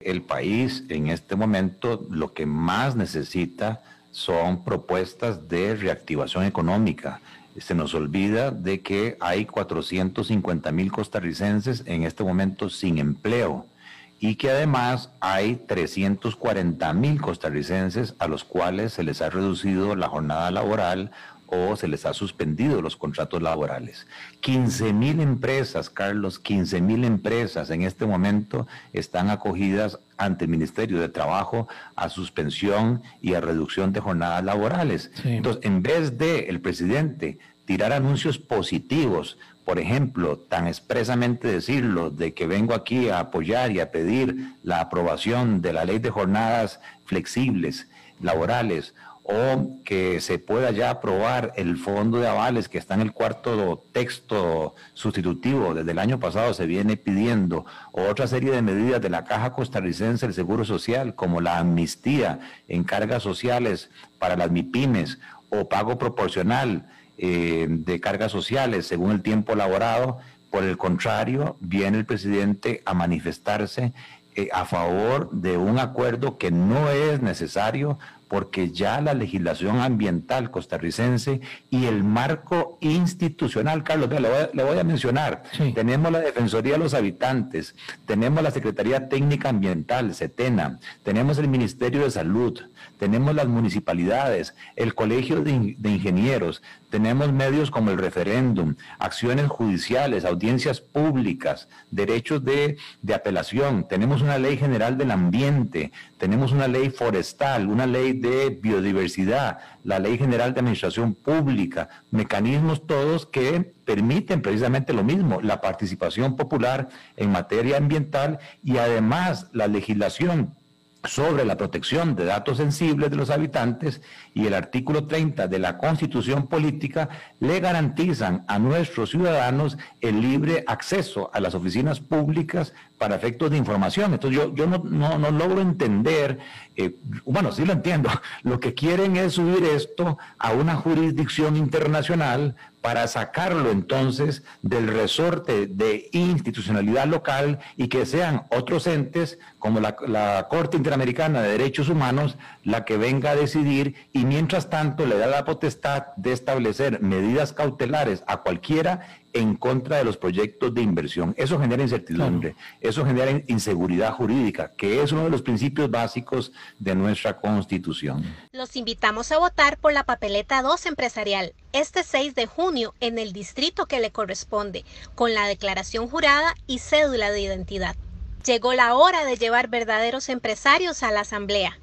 El país en este momento lo que más necesita son propuestas de reactivación económica. Se nos olvida de que hay 450 mil costarricenses en este momento sin empleo y que además hay 340 mil costarricenses a los cuales se les ha reducido la jornada laboral o se les ha suspendido los contratos laborales. 15 mil empresas, Carlos, 15 mil empresas en este momento están acogidas ante el Ministerio de Trabajo a suspensión y a reducción de jornadas laborales. Entonces, en vez de el presidente tirar anuncios positivos, por ejemplo, tan expresamente decirlo, de que vengo aquí a apoyar y a pedir la aprobación de la ley de jornadas flexibles laborales o que se pueda ya aprobar el fondo de avales que está en el cuarto texto sustitutivo desde el año pasado se viene pidiendo, o otra serie de medidas de la Caja Costarricense del Seguro Social, como la amnistía en cargas sociales para las MIPIMES o pago proporcional eh, de cargas sociales según el tiempo laborado. Por el contrario, viene el presidente a manifestarse a favor de un acuerdo que no es necesario porque ya la legislación ambiental costarricense y el marco institucional, Carlos, le, voy a, mencionar, tenemos la Defensoría de los Habitantes, tenemos la Secretaría Técnica Ambiental, CETENA, tenemos el Ministerio de Salud, tenemos las municipalidades, el Colegio de, de Ingenieros, tenemos medios como el referéndum, acciones judiciales, audiencias públicas, derechos de, de apelación, tenemos una ley general del ambiente, tenemos una ley forestal, una ley de biodiversidad, la Ley General de Administración Pública, mecanismos todos que permiten precisamente lo mismo, la participación popular en materia ambiental y además la legislación sobre la protección de datos sensibles de los habitantes y el artículo 30 de la Constitución Política le garantizan a nuestros ciudadanos el libre acceso a las oficinas públicas para efectos de información. Entonces yo, yo no, no, logro entender, eh, bueno, sí lo entiendo, lo que quieren es subir esto a una jurisdicción internacional para sacarlo entonces del resorte de institucionalidad local y que sean otros entes como la, la, Corte Interamericana de Derechos Humanos la que venga a decidir y mientras tanto le da la potestad de establecer medidas cautelares a cualquiera en contra de los proyectos de inversión. Eso genera incertidumbre, eso genera inseguridad jurídica, que es uno de los principios básicos de nuestra Constitución. Los invitamos a votar por la papeleta 2 empresarial este 6 de junio en el distrito que le corresponde, con la declaración jurada y cédula de identidad. Llegó la hora de llevar verdaderos empresarios a la Asamblea.